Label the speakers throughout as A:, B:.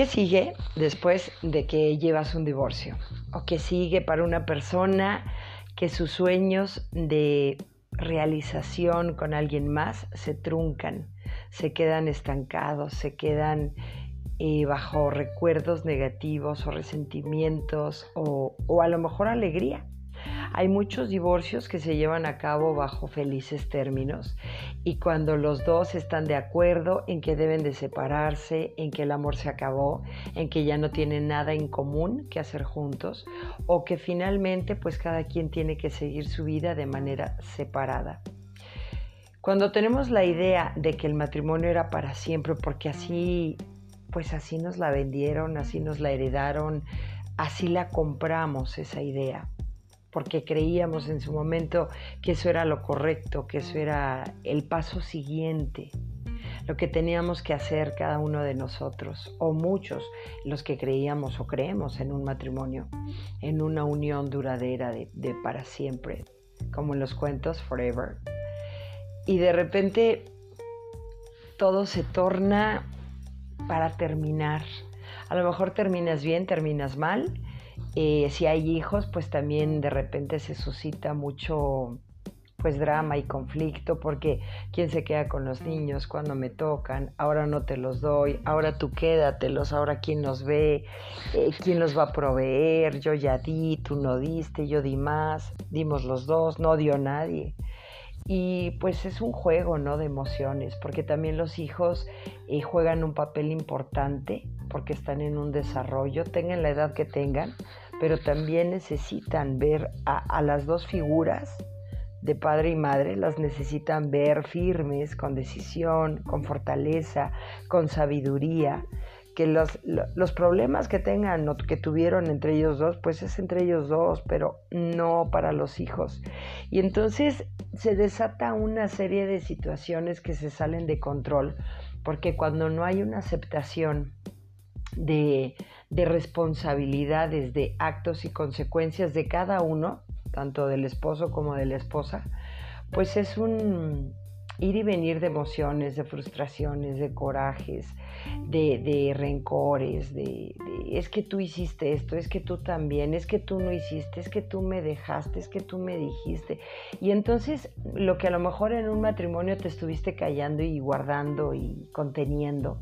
A: ¿Qué sigue después de que llevas un divorcio? ¿O qué sigue para una persona que sus sueños de realización con alguien más se truncan, se quedan estancados, se quedan eh, bajo recuerdos negativos o resentimientos o, o a lo mejor alegría? Hay muchos divorcios que se llevan a cabo bajo felices términos y cuando los dos están de acuerdo en que deben de separarse, en que el amor se acabó, en que ya no tienen nada en común que hacer juntos o que finalmente pues cada quien tiene que seguir su vida de manera separada. Cuando tenemos la idea de que el matrimonio era para siempre porque así pues así nos la vendieron, así nos la heredaron, así la compramos esa idea porque creíamos en su momento que eso era lo correcto, que eso era el paso siguiente, lo que teníamos que hacer cada uno de nosotros, o muchos, los que creíamos o creemos en un matrimonio, en una unión duradera de, para siempre, como en los cuentos Forever. Y de repente todo se torna para terminar. A lo mejor terminas bien, terminas mal, eh, si hay hijos, pues también de repente se suscita mucho pues drama y conflicto porque quién se queda con los niños cuando me tocan, ahora no te los doy, ahora tú quédatelos, ahora quién los ve, eh, quién los va a proveer, yo ya di, tú no diste, yo di más, dimos los dos, no dio nadie. Y pues es un juego, ¿no? De emociones, porque también los hijos eh, juegan un papel importante porque están en un desarrollo, tengan la edad que tengan, pero también necesitan ver a, las dos figuras de padre y madre, las necesitan ver firmes, con decisión, con fortaleza, con sabiduría, los, los, problemas que tengan o que tuvieron entre ellos dos, pues es entre ellos dos, pero no para los hijos. Y entonces se desata una serie de situaciones que se salen de control, porque cuando no hay una aceptación de, de responsabilidades, de actos y consecuencias de cada uno, tanto del esposo como de la esposa, pues es un ir y venir de emociones, de frustraciones, de corajes, de, rencores, de, de, es que tú hiciste esto, es que tú también, es que tú no hiciste, es que tú me dejaste, es que tú me dijiste. Y entonces lo que a lo mejor en un matrimonio te estuviste callando y guardando y conteniendo,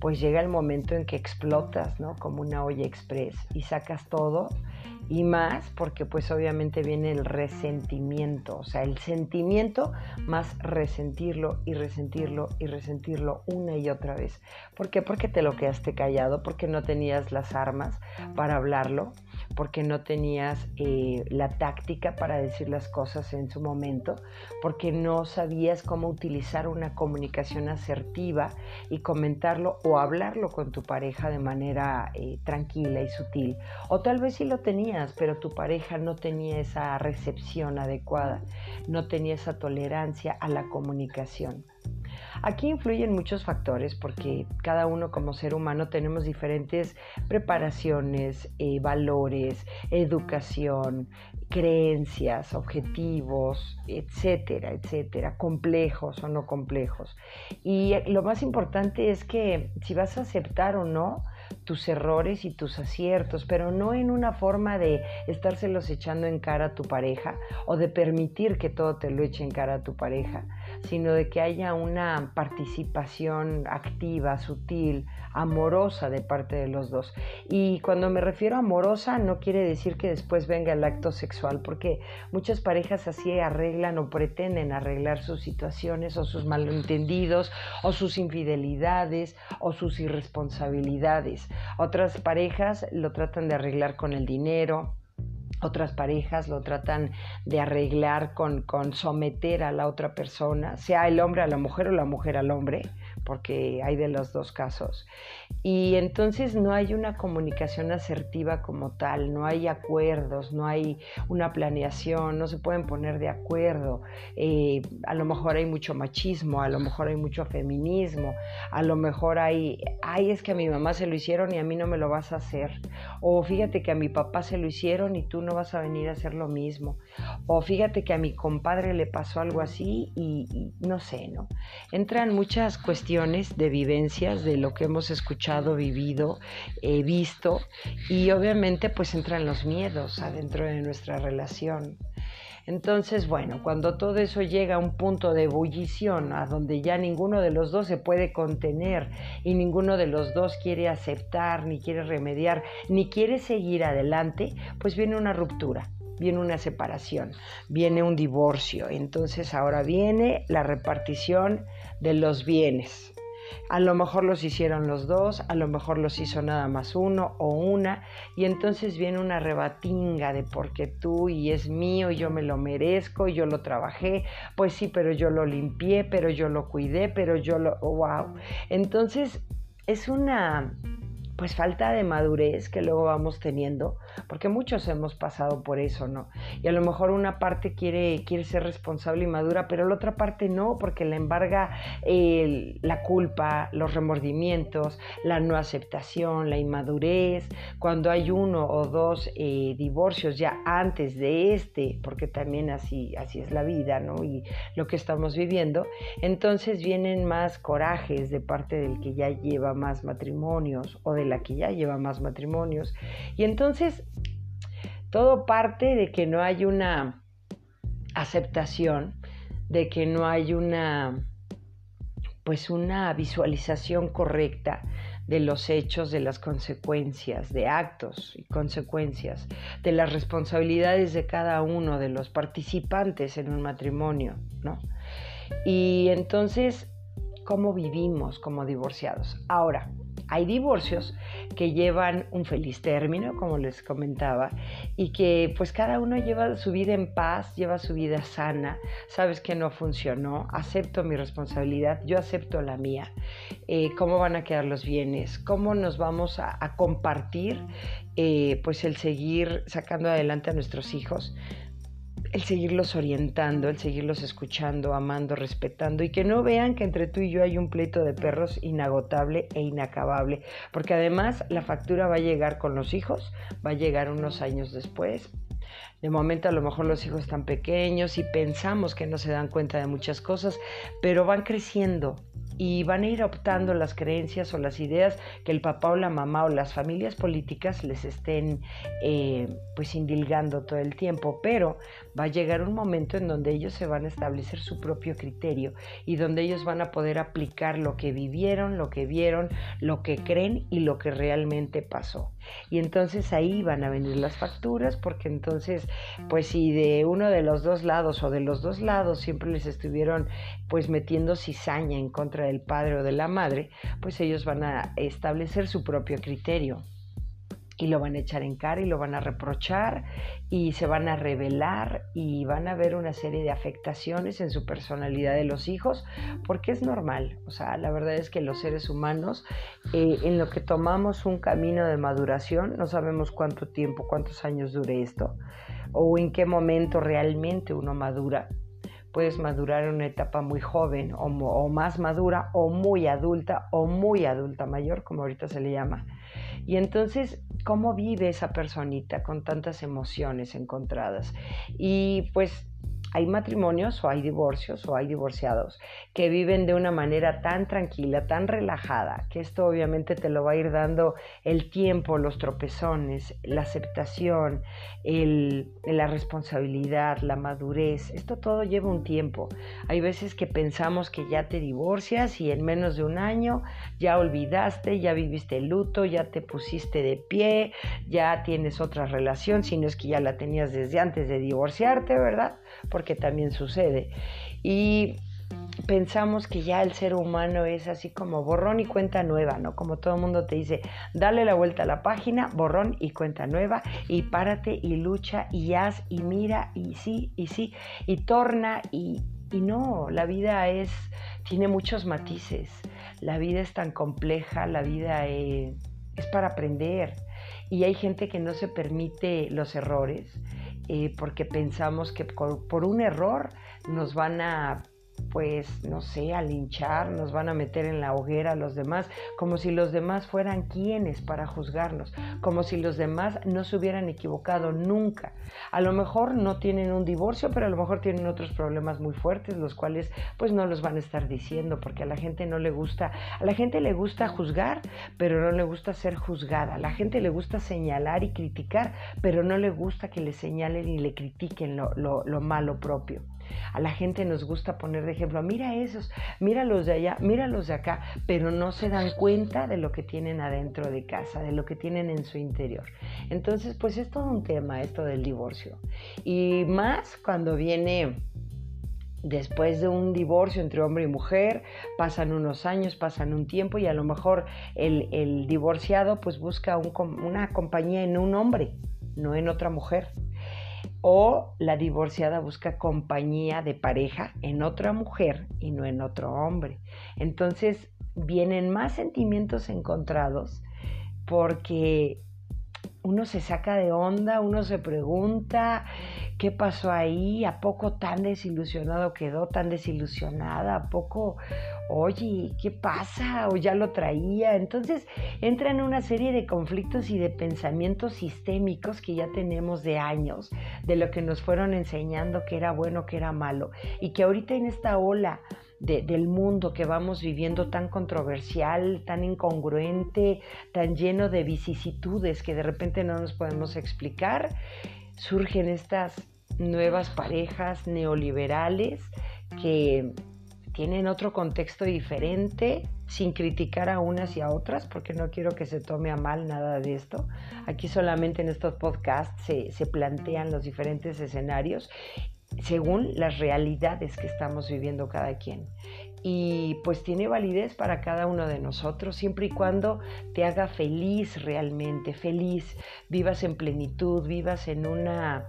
A: pues llega el momento en que explotas, ¿no? Como una olla express y sacas todo y más porque pues obviamente viene el resentimiento, o sea, el sentimiento más resentirlo y resentirlo y resentirlo una y otra vez. ¿Por qué? Porque te lo quedaste callado, porque no tenías las armas para hablarlo, porque no tenías eh, la táctica para decir las cosas en su momento, porque no sabías cómo utilizar una comunicación asertiva y comentarlo o hablarlo con tu pareja de manera eh, tranquila y sutil. O tal vez sí lo tenías, pero tu pareja no tenía esa recepción adecuada, no tenía esa tolerancia a la comunicación. Aquí influyen muchos factores porque cada uno como ser humano tenemos diferentes preparaciones, eh, valores, educación, creencias, objetivos, etcétera, etcétera, complejos o no complejos. Y lo más importante es que si vas a aceptar o no, tus errores y tus aciertos, pero no en una forma de estárselos echando en cara a tu pareja o de permitir que todo te lo eche en cara a tu pareja, sino de que haya una participación activa, sutil, amorosa de parte de los dos. Y cuando me refiero a amorosa no quiere decir que después venga el acto sexual, porque muchas parejas así arreglan o pretenden arreglar sus situaciones o sus malentendidos o sus infidelidades o sus irresponsabilidades. Otras parejas lo tratan de arreglar con el dinero, otras parejas lo tratan de arreglar con, con, someter a la otra persona, sea el hombre a la mujer o la mujer al hombre porque hay de los dos casos. Y entonces no hay una comunicación asertiva como tal, no hay acuerdos, no hay una planeación, no se pueden poner de acuerdo. Eh, a lo mejor hay mucho machismo, a lo mejor hay mucho feminismo, a lo mejor hay, ay, es que a mi mamá se lo hicieron y a mí no me lo vas a hacer. O fíjate que a mi papá se lo hicieron y tú no vas a venir a hacer lo mismo. O fíjate que a mi compadre le pasó algo así y no sé, ¿no? Entran muchas cuestiones de vivencias, de lo que hemos escuchado, vivido, eh, visto y obviamente pues entran los miedos adentro de nuestra relación. Entonces, bueno, cuando todo eso llega a un punto de ebullición, a donde ya ninguno de los dos se puede contener y ninguno de los dos quiere aceptar, ni quiere remediar, ni quiere seguir adelante, pues viene una ruptura viene una separación, viene un divorcio. Entonces ahora viene la repartición de los bienes. A lo mejor los hicieron los dos, a lo mejor los hizo nada más uno o una, y entonces viene una rebatinga de porque tú y es mío y yo me lo merezco y yo lo trabajé, pues sí, pero yo lo limpié, pero yo lo cuidé, pero yo lo... ¡Wow! Entonces es una pues falta de madurez que luego vamos teniendo, porque muchos hemos pasado por eso, ¿no? Y a lo mejor una parte quiere, quiere ser responsable y madura, pero la otra parte no, porque le embarga la culpa, los remordimientos, la no aceptación, la inmadurez. Cuando hay uno o dos eh, divorcios ya antes de este, porque también así, así es la vida, ¿no? Y lo que estamos viviendo, entonces vienen más corajes de parte del que ya lleva más matrimonios o del la que ya lleva más matrimonios. Y entonces todo parte de que no hay una aceptación, de que no hay una pues una visualización correcta de los hechos, de las consecuencias, de actos y consecuencias, de las responsabilidades de cada uno de los participantes en un matrimonio, ¿no? Y entonces, ¿cómo vivimos como divorciados? Ahora, hay divorcios que llevan un feliz término, como les comentaba, y que pues cada uno lleva su vida en paz, lleva su vida sana, sabes que no funcionó, acepto mi responsabilidad, yo acepto la mía, eh, cómo van a quedar los bienes, cómo nos vamos a, compartir eh, pues el seguir sacando adelante a nuestros hijos el seguirlos orientando, el seguirlos escuchando, amando, respetando y que no vean que entre tú y yo hay un pleito de perros inagotable e inacabable, porque además la factura va a llegar con los hijos, va a llegar unos años después. De momento a lo mejor los hijos están pequeños y pensamos que no se dan cuenta de muchas cosas, pero van creciendo y van a ir optando las creencias o las ideas que el papá o la mamá o las familias políticas les estén eh, pues indilgando todo el tiempo, pero va a llegar un momento en donde ellos se van a establecer su propio criterio y donde ellos van a poder aplicar lo que vivieron, lo que vieron, lo que creen y lo que realmente pasó. Y entonces ahí van a venir las facturas porque entonces pues si de uno de los dos lados o de los dos lados siempre les estuvieron pues metiendo cizaña en contra del padre o de la madre, pues ellos van a establecer su propio criterio y lo van a echar en cara y lo van a reprochar y se van a revelar y van a ver una serie de afectaciones en su personalidad de los hijos, porque es normal. O sea, la verdad es que los seres humanos, eh, en lo que tomamos un camino de maduración, no sabemos cuánto tiempo, cuántos años dure esto, o en qué momento realmente uno madura puedes madurar en una etapa muy joven o, más madura o muy adulta o muy adulta mayor, como ahorita se le llama. Y entonces cómo vive esa personita con tantas emociones encontradas. Y pues hay matrimonios o hay divorcios o hay divorciados que viven de una manera tan tranquila, tan relajada, que esto obviamente te lo va a ir dando el tiempo, los tropezones, la aceptación, la responsabilidad, la madurez. Esto todo lleva un tiempo. Hay veces que pensamos que ya te divorcias y en menos de un año ya olvidaste, ya viviste el luto, ya te pusiste de pie, ya tienes otra relación, si no es que ya la tenías desde antes de divorciarte, ¿verdad? Porque también sucede. Y pensamos que ya el ser humano es así como borrón y cuenta nueva, ¿no? Como todo el mundo te dice, dale la vuelta a la página, borrón y cuenta nueva, y párate y lucha y haz y mira y sí y sí y torna y, y no, la vida es, tiene muchos matices, la vida es tan compleja, la vida es, es para aprender y hay gente que no se permite los errores eh, porque pensamos que por, un error nos van a pues, no sé, a linchar, nos van a meter en la hoguera a los demás, como si los demás fueran quienes para juzgarnos, como si los demás no se hubieran equivocado nunca. A lo mejor no tienen un divorcio, pero a lo mejor tienen otros problemas muy fuertes, los cuales pues no los van a estar diciendo, porque a la gente no le gusta, a la gente le gusta juzgar, pero no le gusta ser juzgada, a la gente le gusta señalar y criticar, pero no le gusta que le señalen y le critiquen lo, lo malo propio. A la gente nos gusta poner de ejemplo, mira esos, mira los de allá, mira los de acá, pero no se dan cuenta de lo que tienen adentro de casa, de lo que tienen en su interior. Entonces, pues es todo un tema esto del divorcio. Y más cuando viene después de un divorcio entre hombre y mujer, pasan unos años, pasan un tiempo y a lo mejor el, divorciado pues busca una compañía en un hombre, no en otra mujer o la divorciada busca compañía de pareja en otra mujer y no en otro hombre. Entonces vienen más sentimientos encontrados porque uno se saca de onda, uno se pregunta qué pasó ahí, a poco tan desilusionado quedó, tan desilusionada, a poco, oye, ¿qué pasa? O ya lo traía. Entonces entra en una serie de conflictos y de pensamientos sistémicos que ya tenemos de años, de lo que nos fueron enseñando que era bueno, que era malo, y que ahorita en esta ola del mundo que vamos viviendo tan controversial, tan incongruente, tan lleno de vicisitudes que de repente no nos podemos explicar, surgen estas nuevas parejas neoliberales que tienen otro contexto diferente, sin criticar a unas y a otras, porque no quiero que se tome a mal nada de esto. Aquí solamente en estos podcasts se, se plantean los diferentes escenarios según las realidades que estamos viviendo cada quien. Y pues tiene validez para cada uno de nosotros, siempre y cuando te haga feliz realmente, feliz, vivas en plenitud, vivas en una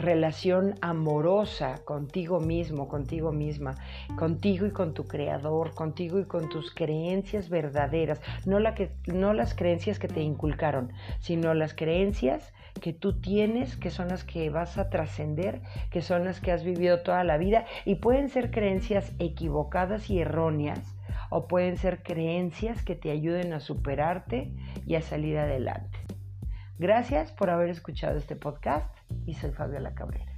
A: relación amorosa contigo mismo, contigo misma, contigo y con tu creador, contigo y con tus creencias verdaderas, no, la que, no las creencias que te inculcaron, sino las creencias que tú tienes, que son las que vas a trascender, que son las que has vivido toda la vida y pueden ser creencias equivocadas y erróneas o pueden ser creencias que te ayuden a superarte y a salir adelante. Gracias por haber escuchado este podcast y soy Fabiola Cabrera.